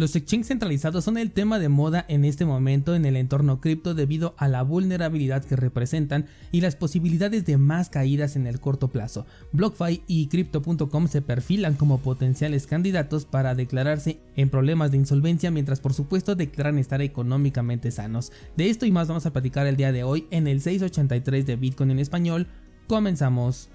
Los exchanges centralizados son el tema de moda en este momento en el entorno cripto debido a la vulnerabilidad que representan y las posibilidades de más caídas en el corto plazo. BlockFi y Crypto.com se perfilan como potenciales candidatos para declararse en problemas de insolvencia mientras por supuesto declaran estar económicamente sanos. De esto y más vamos a platicar el día de hoy en el 683 de Bitcoin en español. Comenzamos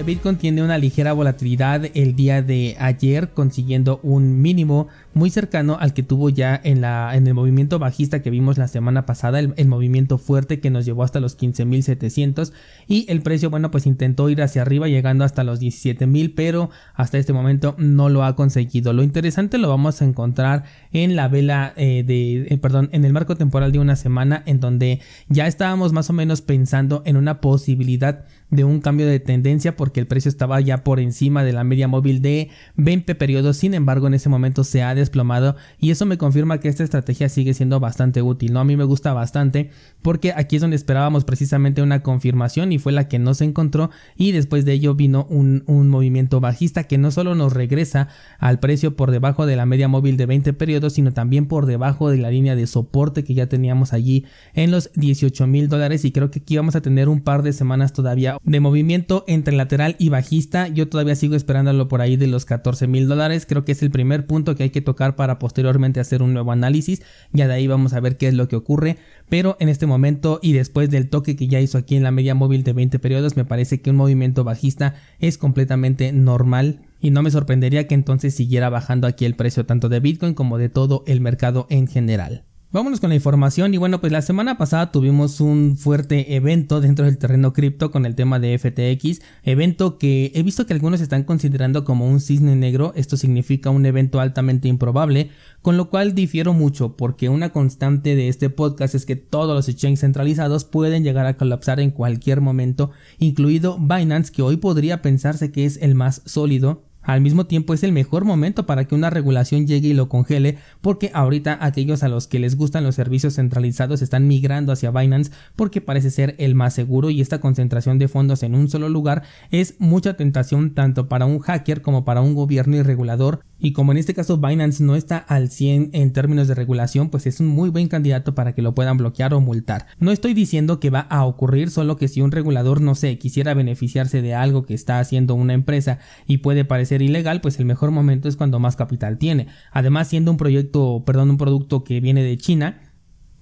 Bitcoin tiene una ligera volatilidad el día de ayer, consiguiendo un mínimo muy cercano al que tuvo ya en, la, en el movimiento bajista que vimos la semana pasada, el, movimiento fuerte que nos llevó hasta los 15.700 y el precio, bueno, pues intentó ir hacia arriba llegando hasta los 17.000, pero hasta este momento no lo ha conseguido. Lo interesante lo vamos a encontrar en la vela eh, de, eh, perdón, en el marco temporal de una semana en donde ya estábamos más o menos pensando en una posibilidad de un cambio de tendencia porque el precio estaba ya por encima de la media móvil de 20 periodos, sin embargo en ese momento se ha desplomado y eso me confirma que esta estrategia sigue siendo bastante útil, ¿no? A mí me gusta bastante porque aquí es donde esperábamos precisamente una confirmación y fue la que no se encontró y después de ello vino un, un movimiento bajista que no solo nos regresa al precio por debajo de la media móvil de 20 periodos, sino también por debajo de la línea de soporte que ya teníamos allí en los 18 mil dólares y creo que aquí vamos a tener un par de semanas todavía de movimiento entre y bajista. Yo todavía sigo esperándolo por ahí de los 14 mil dólares. Creo que es el primer punto que hay que tocar para posteriormente hacer un nuevo análisis. Ya de ahí vamos a ver qué es lo que ocurre. Pero en este momento y después del toque que ya hizo aquí en la media móvil de 20 periodos, me parece que un movimiento bajista es completamente normal y no me sorprendería que entonces siguiera bajando aquí el precio tanto de Bitcoin como de todo el mercado en general. Vámonos con la información. Y bueno, pues la semana pasada tuvimos un fuerte evento dentro del terreno cripto con el tema de FTX, evento que he visto que algunos están considerando como un cisne negro, esto significa un evento altamente improbable, con lo cual difiero mucho porque una constante de este podcast es que todos los exchanges centralizados pueden llegar a colapsar en cualquier momento, incluido Binance que hoy podría pensarse que es el más sólido al mismo tiempo es el mejor momento para que una regulación llegue y lo congele porque ahorita aquellos a los que les gustan los servicios centralizados están migrando hacia Binance porque parece ser el más seguro y esta concentración de fondos en un solo lugar es mucha tentación tanto para un hacker como para un gobierno y regulador y como en este caso Binance no está al 100 en términos de regulación, pues es un muy buen candidato para que lo puedan bloquear o multar. No estoy diciendo que va a ocurrir, solo que si un regulador, no sé, quisiera beneficiarse de algo que está haciendo una empresa y puede parecer ilegal, pues el mejor momento es cuando más capital tiene. Además, siendo un proyecto, perdón, un producto que viene de China,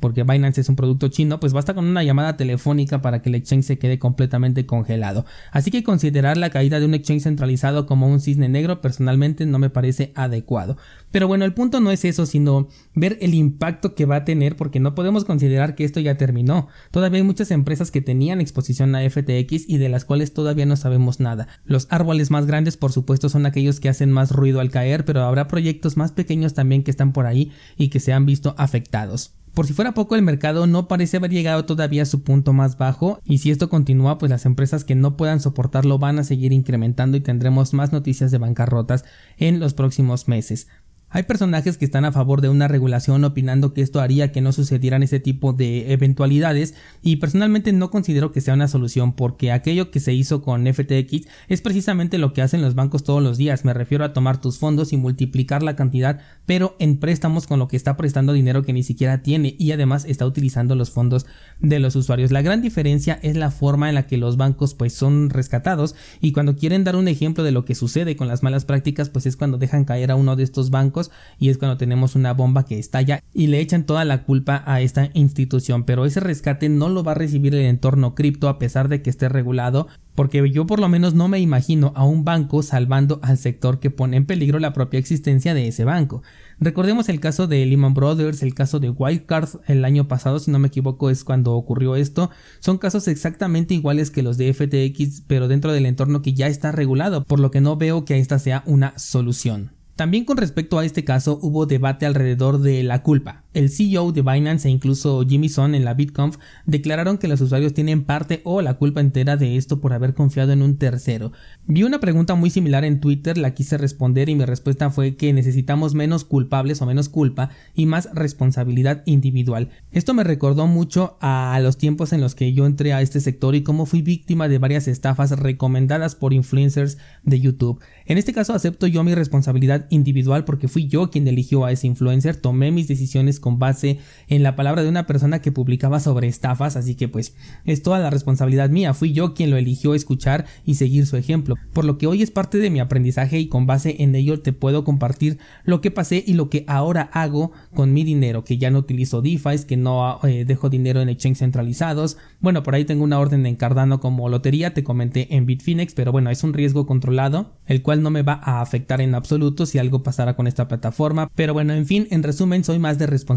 porque Binance es un producto chino, pues basta con una llamada telefónica para que el exchange se quede completamente congelado. Así que considerar la caída de un exchange centralizado como un cisne negro personalmente no me parece adecuado. Pero bueno, el punto no es eso, sino ver el impacto que va a tener porque no podemos considerar que esto ya terminó. Todavía hay muchas empresas que tenían exposición a FTX y de las cuales todavía no sabemos nada. Los árboles más grandes por supuesto son aquellos que hacen más ruido al caer, pero habrá proyectos más pequeños también que están por ahí y que se han visto afectados. Por si fuera poco, el mercado no parece haber llegado todavía a su punto más bajo y si esto continúa, pues las empresas que no puedan soportarlo van a seguir incrementando y tendremos más noticias de bancarrotas en los próximos meses. Hay personajes que están a favor de una regulación opinando que esto haría que no sucedieran ese tipo de eventualidades y personalmente no considero que sea una solución porque aquello que se hizo con FTX es precisamente lo que hacen los bancos todos los días, me refiero a tomar tus fondos y multiplicar la cantidad pero en préstamos con lo que está prestando dinero que ni siquiera tiene y además está utilizando los fondos de los usuarios. La gran diferencia es la forma en la que los bancos pues son rescatados y cuando quieren dar un ejemplo de lo que sucede con las malas prácticas pues es cuando dejan caer a uno de estos bancos y es cuando tenemos una bomba que estalla y le echan toda la culpa a esta institución, pero ese rescate no lo va a recibir el entorno cripto a pesar de que esté regulado porque yo por lo menos no me imagino a un banco salvando al sector que pone en peligro la propia existencia de ese banco. Recordemos el caso de Lehman Brothers, el caso de Wildcard el año pasado, si no me equivoco es cuando ocurrió esto. Son casos exactamente iguales que los de FTX, pero dentro del entorno que ya está regulado, por lo que no veo que esta sea una solución. También con respecto a este caso hubo debate alrededor de la culpa. El CEO de Binance e incluso Jimmy Son en la BitConf declararon que los usuarios tienen parte o la culpa entera de esto por haber confiado en un tercero. Vi una pregunta muy similar en Twitter, la quise responder y mi respuesta fue que necesitamos menos culpables o menos culpa y más responsabilidad individual. Esto me recordó mucho a los tiempos en los que yo entré a este sector y cómo fui víctima de varias estafas recomendadas por influencers de YouTube. En este caso acepto yo mi responsabilidad individual porque fui yo quien eligió a ese influencer, tomé mis decisiones con base en la palabra de una persona que publicaba sobre estafas, así que pues es toda la responsabilidad mía, fui yo quien lo eligió escuchar y seguir su ejemplo, por lo que hoy es parte de mi aprendizaje y con base en ello te puedo compartir lo que pasé y lo que ahora hago con mi dinero, que ya no utilizo DeFi, que no eh, dejo dinero en exchange centralizados, bueno, por ahí tengo una orden en Cardano como lotería, te comenté en Bitfinex, pero bueno, es un riesgo controlado, el cual no me va a afectar en absoluto si algo pasara con esta plataforma, pero bueno, en fin, en resumen, soy más de responsabilidad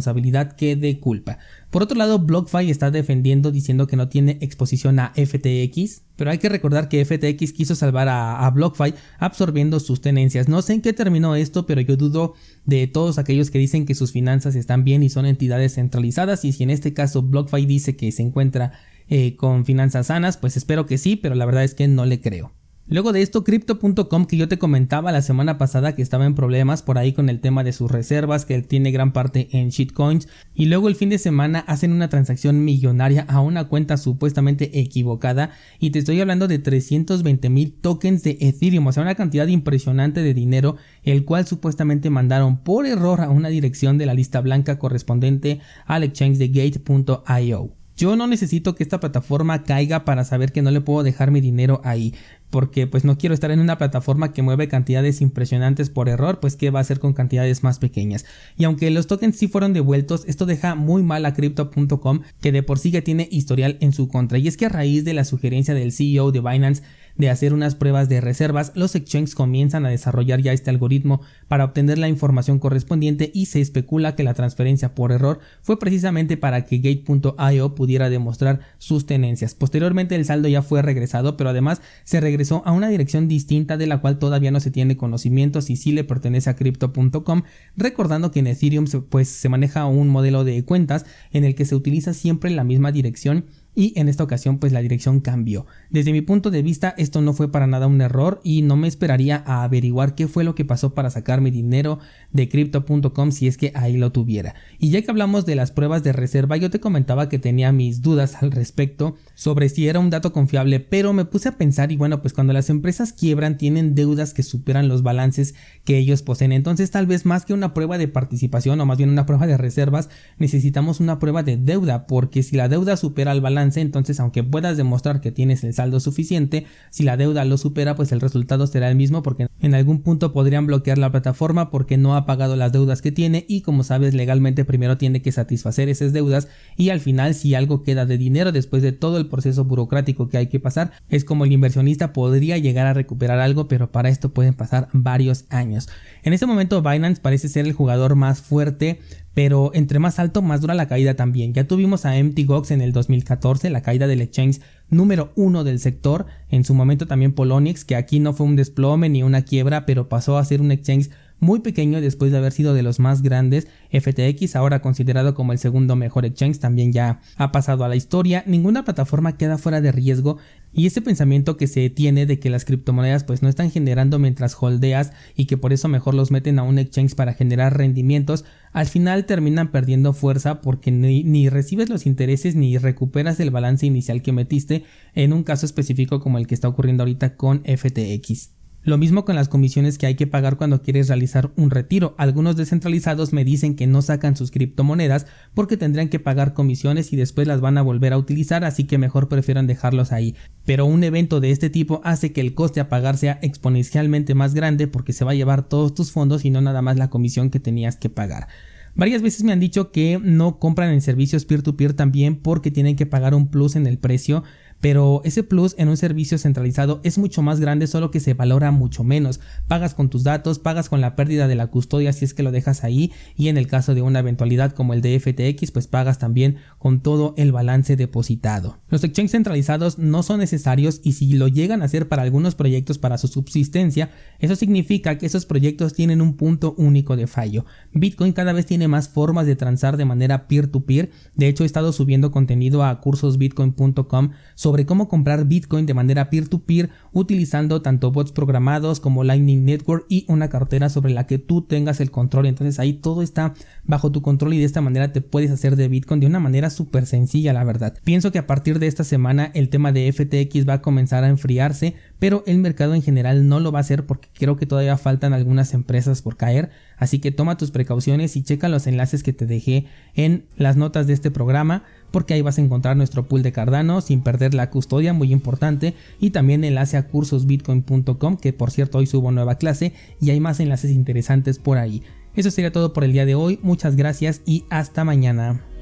que de culpa. Por otro lado, BlockFi está defendiendo diciendo que no tiene exposición a FTX, pero hay que recordar que FTX quiso salvar a, a, BlockFi absorbiendo sus tenencias. No sé en qué terminó esto, pero yo dudo de todos aquellos que dicen que sus finanzas están bien y son entidades centralizadas y si en este caso BlockFi dice que se encuentra eh, con finanzas sanas, pues espero que sí, pero la verdad es que no le creo. Luego de esto, Crypto.com que yo te comentaba la semana pasada que estaba en problemas por ahí con el tema de sus reservas, que tiene gran parte en shitcoins, y luego el fin de semana hacen una transacción millonaria a una cuenta supuestamente equivocada, y te estoy hablando de 320 mil tokens de Ethereum, o sea, una cantidad impresionante de dinero, el cual supuestamente mandaron por error a una dirección de la lista blanca correspondiente al exchange de Gate.io. Yo no necesito que esta plataforma caiga para saber que no le puedo dejar mi dinero ahí porque pues no quiero estar en una plataforma que mueve cantidades impresionantes por error, pues qué va a hacer con cantidades más pequeñas. Y aunque los tokens sí fueron devueltos, esto deja muy mal a crypto.com que de por sí ya tiene historial en su contra. Y es que a raíz de la sugerencia del CEO de Binance de hacer unas pruebas de reservas, los exchanges comienzan a desarrollar ya este algoritmo para obtener la información correspondiente y se especula que la transferencia por error fue precisamente para que Gate.io pudiera demostrar sus tenencias. Posteriormente el saldo ya fue regresado, pero además se regresó a una dirección distinta de la cual todavía no se tiene conocimiento si sí le pertenece a crypto.com, recordando que en Ethereum pues se maneja un modelo de cuentas en el que se utiliza siempre la misma dirección y en esta ocasión pues la dirección cambió. Desde mi punto de vista esto no fue para nada un error y no me esperaría a averiguar qué fue lo que pasó para sacar mi dinero de crypto.com si es que ahí lo tuviera. Y ya que hablamos de las pruebas de reserva yo te comentaba que tenía mis dudas al respecto sobre si era un dato confiable pero me puse a pensar y bueno pues cuando las empresas quiebran tienen deudas que superan los balances que ellos poseen entonces tal vez más que una prueba de participación o más bien una prueba de reservas necesitamos una prueba de deuda porque si la deuda supera el balance entonces aunque puedas demostrar que tienes el saldo suficiente, si la deuda lo supera, pues el resultado será el mismo porque en algún punto podrían bloquear la plataforma porque no ha pagado las deudas que tiene y como sabes legalmente primero tiene que satisfacer esas deudas y al final si algo queda de dinero después de todo el proceso burocrático que hay que pasar, es como el inversionista podría llegar a recuperar algo, pero para esto pueden pasar varios años. En este momento Binance parece ser el jugador más fuerte pero entre más alto más dura la caída también. Ya tuvimos a MTGOX en el 2014, la caída del exchange número uno del sector, en su momento también Polonix, que aquí no fue un desplome ni una quiebra, pero pasó a ser un exchange muy pequeño después de haber sido de los más grandes. FTX, ahora considerado como el segundo mejor exchange, también ya ha pasado a la historia. Ninguna plataforma queda fuera de riesgo y ese pensamiento que se tiene de que las criptomonedas pues no están generando mientras holdeas y que por eso mejor los meten a un exchange para generar rendimientos, al final terminan perdiendo fuerza porque ni, ni recibes los intereses ni recuperas el balance inicial que metiste en un caso específico como el que está ocurriendo ahorita con FTX. Lo mismo con las comisiones que hay que pagar cuando quieres realizar un retiro. Algunos descentralizados me dicen que no sacan sus criptomonedas porque tendrían que pagar comisiones y después las van a volver a utilizar, así que mejor prefieren dejarlos ahí. Pero un evento de este tipo hace que el coste a pagar sea exponencialmente más grande porque se va a llevar todos tus fondos y no nada más la comisión que tenías que pagar. Varias veces me han dicho que no compran en servicios peer-to-peer -peer también porque tienen que pagar un plus en el precio pero ese plus en un servicio centralizado es mucho más grande solo que se valora mucho menos. Pagas con tus datos, pagas con la pérdida de la custodia si es que lo dejas ahí y en el caso de una eventualidad como el de FTX pues pagas también con todo el balance depositado. Los exchanges centralizados no son necesarios y si lo llegan a hacer para algunos proyectos para su subsistencia, eso significa que esos proyectos tienen un punto único de fallo. Bitcoin cada vez tiene más formas de transar de manera peer-to-peer, de hecho he estado subiendo contenido a cursosbitcoin.com sobre cómo comprar Bitcoin de manera peer-to-peer utilizando tanto bots programados como Lightning Network y una cartera sobre la que tú tengas el control. Entonces ahí todo está bajo tu control y de esta manera te puedes hacer de Bitcoin de una manera súper sencilla, la verdad. Pienso que a partir de esta semana el tema de FTX va a comenzar a enfriarse, pero el mercado en general no lo va a hacer porque creo que todavía faltan algunas empresas por caer. Así que toma tus precauciones y checa los enlaces que te dejé en las notas de este programa porque ahí vas a encontrar nuestro pool de Cardano sin perder la custodia, muy importante, y también enlace a cursosbitcoin.com, que por cierto hoy subo nueva clase y hay más enlaces interesantes por ahí. Eso sería todo por el día de hoy, muchas gracias y hasta mañana.